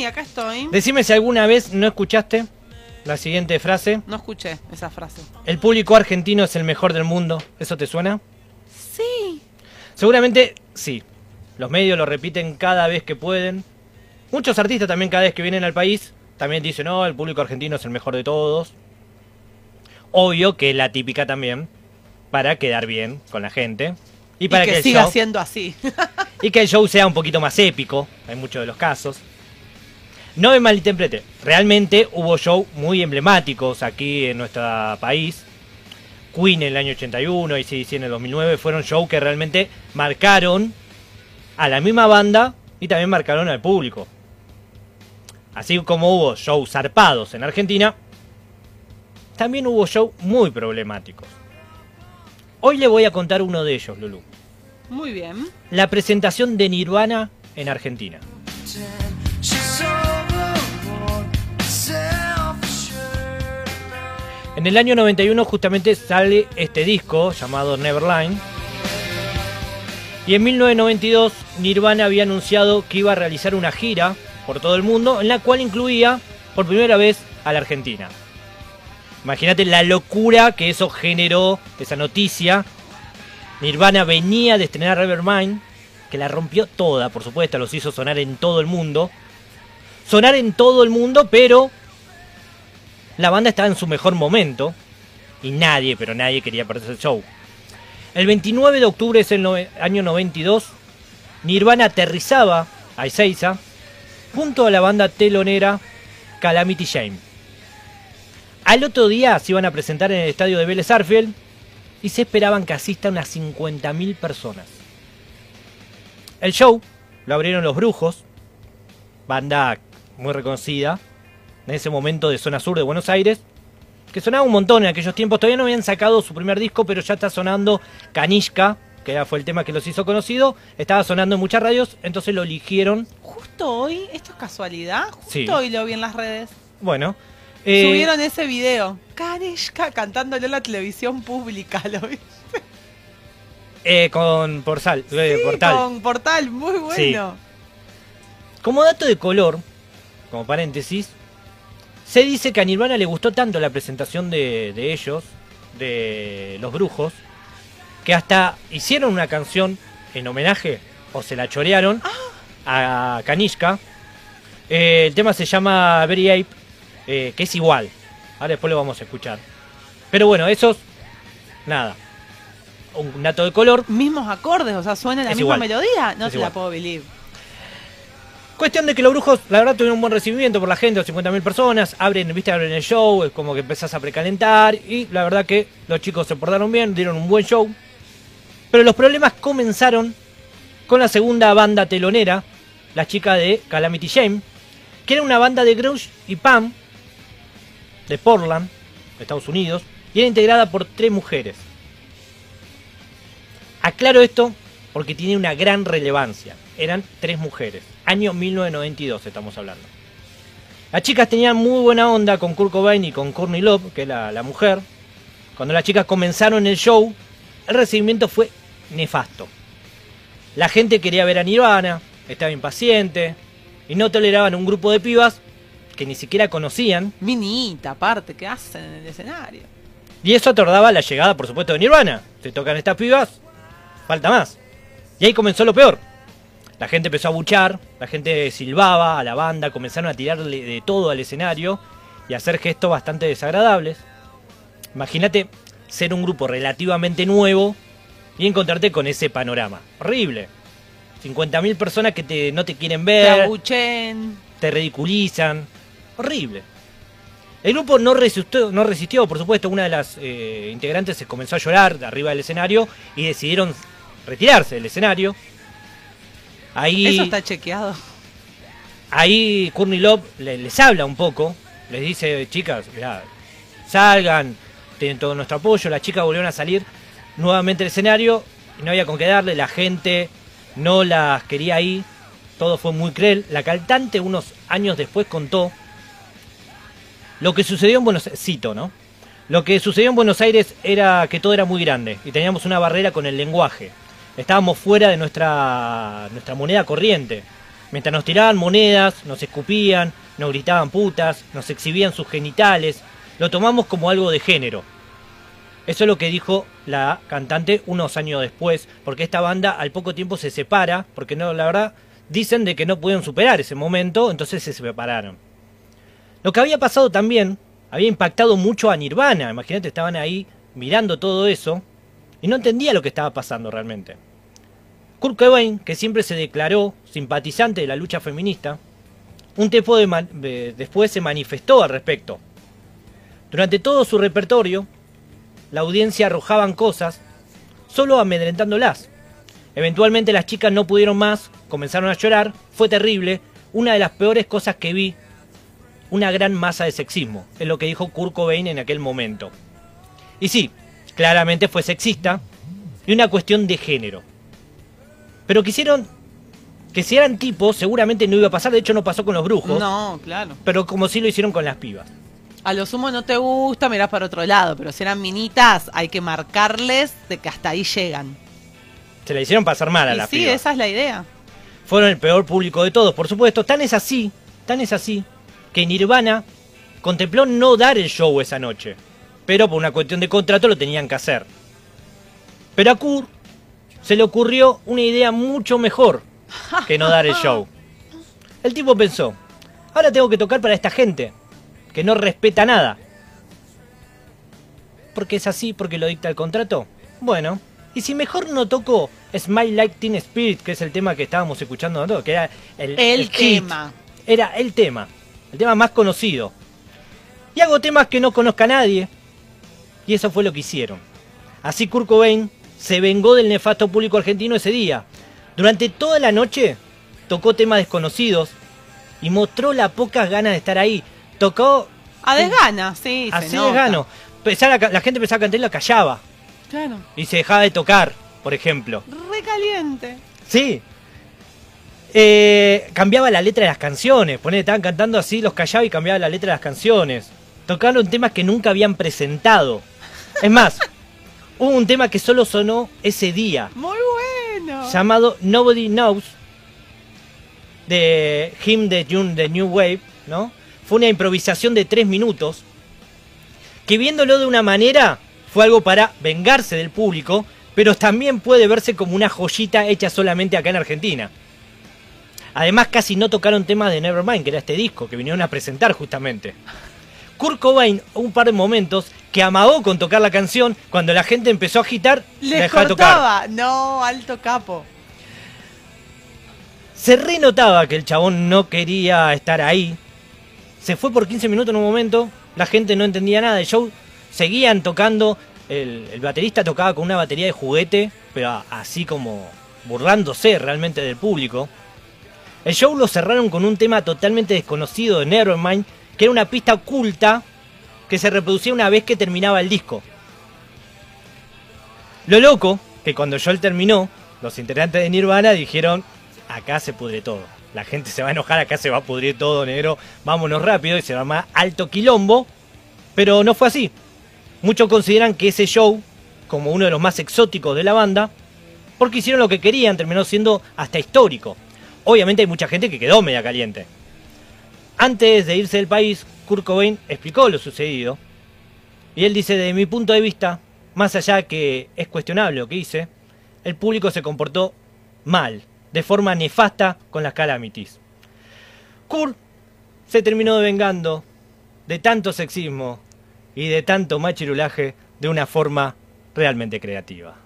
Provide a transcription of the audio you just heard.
Sí, acá estoy. Decime si alguna vez no escuchaste la siguiente frase. No escuché esa frase. El público argentino es el mejor del mundo. ¿Eso te suena? Sí. Seguramente sí. Los medios lo repiten cada vez que pueden. Muchos artistas también cada vez que vienen al país también dicen, no, el público argentino es el mejor de todos. Obvio que la típica también, para quedar bien con la gente. Y para que, el siga show- siendo así. y que el show sea un poquito más épico, en muchos de los casos. No me malinterprete, realmente hubo show muy emblemáticos aquí en nuestro país. Queen en el año 81 y CDC en el 2009 fueron shows que realmente marcaron a la misma banda y también marcaron al público. Así como hubo shows zarpados en Argentina, también hubo shows muy problemáticos. Hoy le voy a contar uno de ellos, Lulu Muy bien. la presentación de Nirvana en Argentina. En el año 91 justamente sale este disco llamado Neverline. Y en 1992 Nirvana había anunciado que iba a realizar una gira por todo el mundo en la cual incluía por primera vez a la Argentina. Imagínate la locura que eso generó, esa noticia. Nirvana venía de estrenar Nevermind, que la rompió toda, por supuesto, los hizo sonar en todo el mundo. Sonar en todo el mundo, pero la banda estaba en su mejor momento y nadie, pero nadie quería perderse el show. El 29 de octubre es el año 92, Nirvana aterrizaba a Ezeiza junto a la banda telonera Calamity Jane. Al otro día se iban a presentar en el estadio de Vélez Arfield y se esperaban que asistan unas 50.000 personas. El show lo abrieron Los Brujos, banda muy reconocida en ese momento de zona sur de Buenos Aires, que sonaba un montón en aquellos tiempos. Todavía no habían sacado su primer disco, pero ya está sonando Kanishka, que era- fue el tema que los hizo conocido. Estaba sonando en muchas radios, entonces lo eligieron. Justo hoy, esto es casualidad, justo Sí. hoy lo vi en las redes. Bueno, eh, Subieron ese video. Kanishka cantándole en la televisión pública, ¿lo vi? eh, con Portal. eh, Sí, Portal. Con portal, muy bueno. Como dato de color, como paréntesis, se dice que a Nirvana le gustó tanto la presentación de, de ellos, de los brujos, que hasta hicieron una canción en homenaje, o se la chorearon, a Kanishka. Eh, el tema se llama Very Ape, eh, que es igual. Ahora después lo vamos a escuchar. Pero bueno, esos, nada. Un dato de color. Mismos acordes, o sea, suena la Es misma igual. melodía. No Es igual. la puedo believe. Cuestión de que los brujos, la verdad, tuvieron un buen recibimiento por la gente, 50.000 personas, abren, viste, abren el show, es como que empezás a precalentar, y la verdad que los chicos se portaron bien, dieron un buen show. Pero los problemas comenzaron con la segunda banda telonera, la chica de Calamity Jane, que era una banda de grunge y punk de Portland, Estados Unidos, y era integrada por tres mujeres. Aclaro esto porque tiene una gran relevancia. Eran tres mujeres. Año 1992 estamos hablando. Las chicas tenían muy buena onda con Kurt Cobain y con Courtney Love, que es la, la mujer. Cuando las chicas comenzaron el show, el recibimiento fue nefasto. La gente quería ver a Nirvana, estaba impaciente y no toleraban un grupo de pibas que ni siquiera conocían. Minita, aparte, ¿qué hacen en el escenario? Y eso atordaba la llegada, por supuesto, de Nirvana. Se tocan estas pibas, falta más. Y ahí comenzó lo peor. La gente empezó a buchar, la gente silbaba a la banda, comenzaron a tirarle de todo al escenario y a hacer gestos bastante desagradables. Imagínate ser un grupo relativamente nuevo y encontrarte con ese panorama. Horrible. 50.000 personas que te, no te quieren Te ver, abuchen. te ridiculizan. Horrible. El grupo no resistió, no resistió, por supuesto, una de las eh, integrantes se comenzó a llorar de arriba del escenario y decidieron retirarse del escenario. Ahí, Eso está chequeado. ahí Courtney Love le- les habla un poco, les dice, chicas, mirá, salgan, tienen todo nuestro apoyo. Las chicas volvieron a salir nuevamente del escenario y no había con qué darle, la gente no las quería ahí, todo fue muy cruel. La cantante unos años después contó lo que sucedió en Buenos Aires, cito, ¿no? Lo que sucedió en Buenos Aires era que todo era muy grande y teníamos una barrera con el lenguaje. Estábamos fuera de nuestra, nuestra moneda corriente. Mientras nos tiraban monedas, nos escupían, nos gritaban putas, nos exhibían sus genitales, lo tomamos como algo de género. Eso es lo que dijo la cantante unos años después, porque esta banda al poco tiempo se separa, porque no, la verdad, dicen de que no pudieron superar ese momento, entonces se separaron. Lo que había pasado también había impactado mucho a Nirvana, imagínate, estaban ahí mirando todo eso y no entendía lo que estaba pasando realmente. Kurt Cobain, que siempre se declaró simpatizante de la lucha feminista, un tiempo después se manifestó al respecto. Durante todo su repertorio, la audiencia arrojaban cosas, solo amedrentándolas. Eventualmente las chicas no pudieron más, comenzaron a llorar, fue terrible, una de las peores cosas que vi, una gran masa de sexismo, es lo que dijo Kurt Cobain en aquel momento. Y sí, claramente fue sexista y una cuestión de género. Pero quisieron que si eran tipos, seguramente no iba a pasar. De hecho, no pasó con los brujos. No, claro. Pero como sí lo hicieron con las pibas. A lo sumo no te gusta, mirás para otro lado. Pero si eran minitas, hay que marcarles de que hasta ahí llegan. Se la hicieron pasar mal a y las sí, pibas. esa es la idea. Fueron el peor público de todos, por supuesto. Tan es así, tan es así, que Nirvana contempló no dar el show esa noche. Pero por una cuestión de contrato lo tenían que hacer. Pero a Kurt se le ocurrió una idea mucho mejor que no dar el show. El tipo pensó, ahora tengo que tocar para esta gente, que no respeta nada. Porque es así, porque lo dicta el contrato. Bueno, y si mejor no toco Smile Like Teen Spirit, que es el tema que estábamos escuchando, ¿no? que era el, El, el hit. tema. Era el tema, el tema más conocido. Y hago temas que no conozca a nadie. Y eso fue lo que hicieron. Así Kurt Cobain se vengó del nefasto público argentino ese día. Durante toda la noche tocó temas desconocidos y mostró la pocas ganas de estar ahí. Tocó A desgana, sí. así de nota. gano. Pensaba la, la gente empezaba a cantar y la callaba. Claro. Y se dejaba de tocar, por ejemplo. Re caliente. Sí. Eh, cambiaba la letra de las canciones. Ponele, estaban cantando así, los callaba y cambiaba la letra de las canciones. Tocaron temas que nunca habían presentado. Es más, hubo un tema que solo sonó ese día, Muy bueno. llamado Nobody Knows, de Him de June de New Wave, ¿no? Fue una improvisación de tres minutos, que viéndolo de una manera fue algo para vengarse del público, pero también puede verse como una joyita hecha solamente acá en Argentina. Además, casi no tocaron temas de Nevermind, que era este disco que vinieron a presentar justamente. Kurt Cobain, un par de momentos, que amagó con tocar la canción, cuando la gente empezó a agitar, la Les dejaba tocar. cortaba. No, alto capo. Se renotaba que el chabón no quería estar ahí. Se fue por 15 minutos en un momento, la gente no entendía nada del show. Seguían tocando, el, el baterista tocaba con una batería de juguete, pero así como burlándose realmente del público. El show lo cerraron con un tema totalmente desconocido de Nevermind, que era una pista oculta que se reproducía una vez que terminaba el disco. Lo loco, que cuando el show terminó, los integrantes de Nirvana dijeron, acá se pudre todo. La gente se va a enojar, acá se va a pudrir todo, negro. Vámonos rápido y se va armar alto quilombo. Pero no fue así. Muchos consideran que ese show, como uno de los más exóticos de la banda, porque hicieron lo que querían, terminó siendo hasta histórico. Obviamente hay mucha gente que quedó media caliente. Antes de irse del país, Kurt Cobain explicó lo sucedido. Y él dice, de mi punto de vista, más allá que es cuestionable lo que hice, el público se comportó mal, de forma nefasta con las calamities. Kurt se terminó vengando de tanto sexismo y de tanto machirulaje de una forma realmente creativa.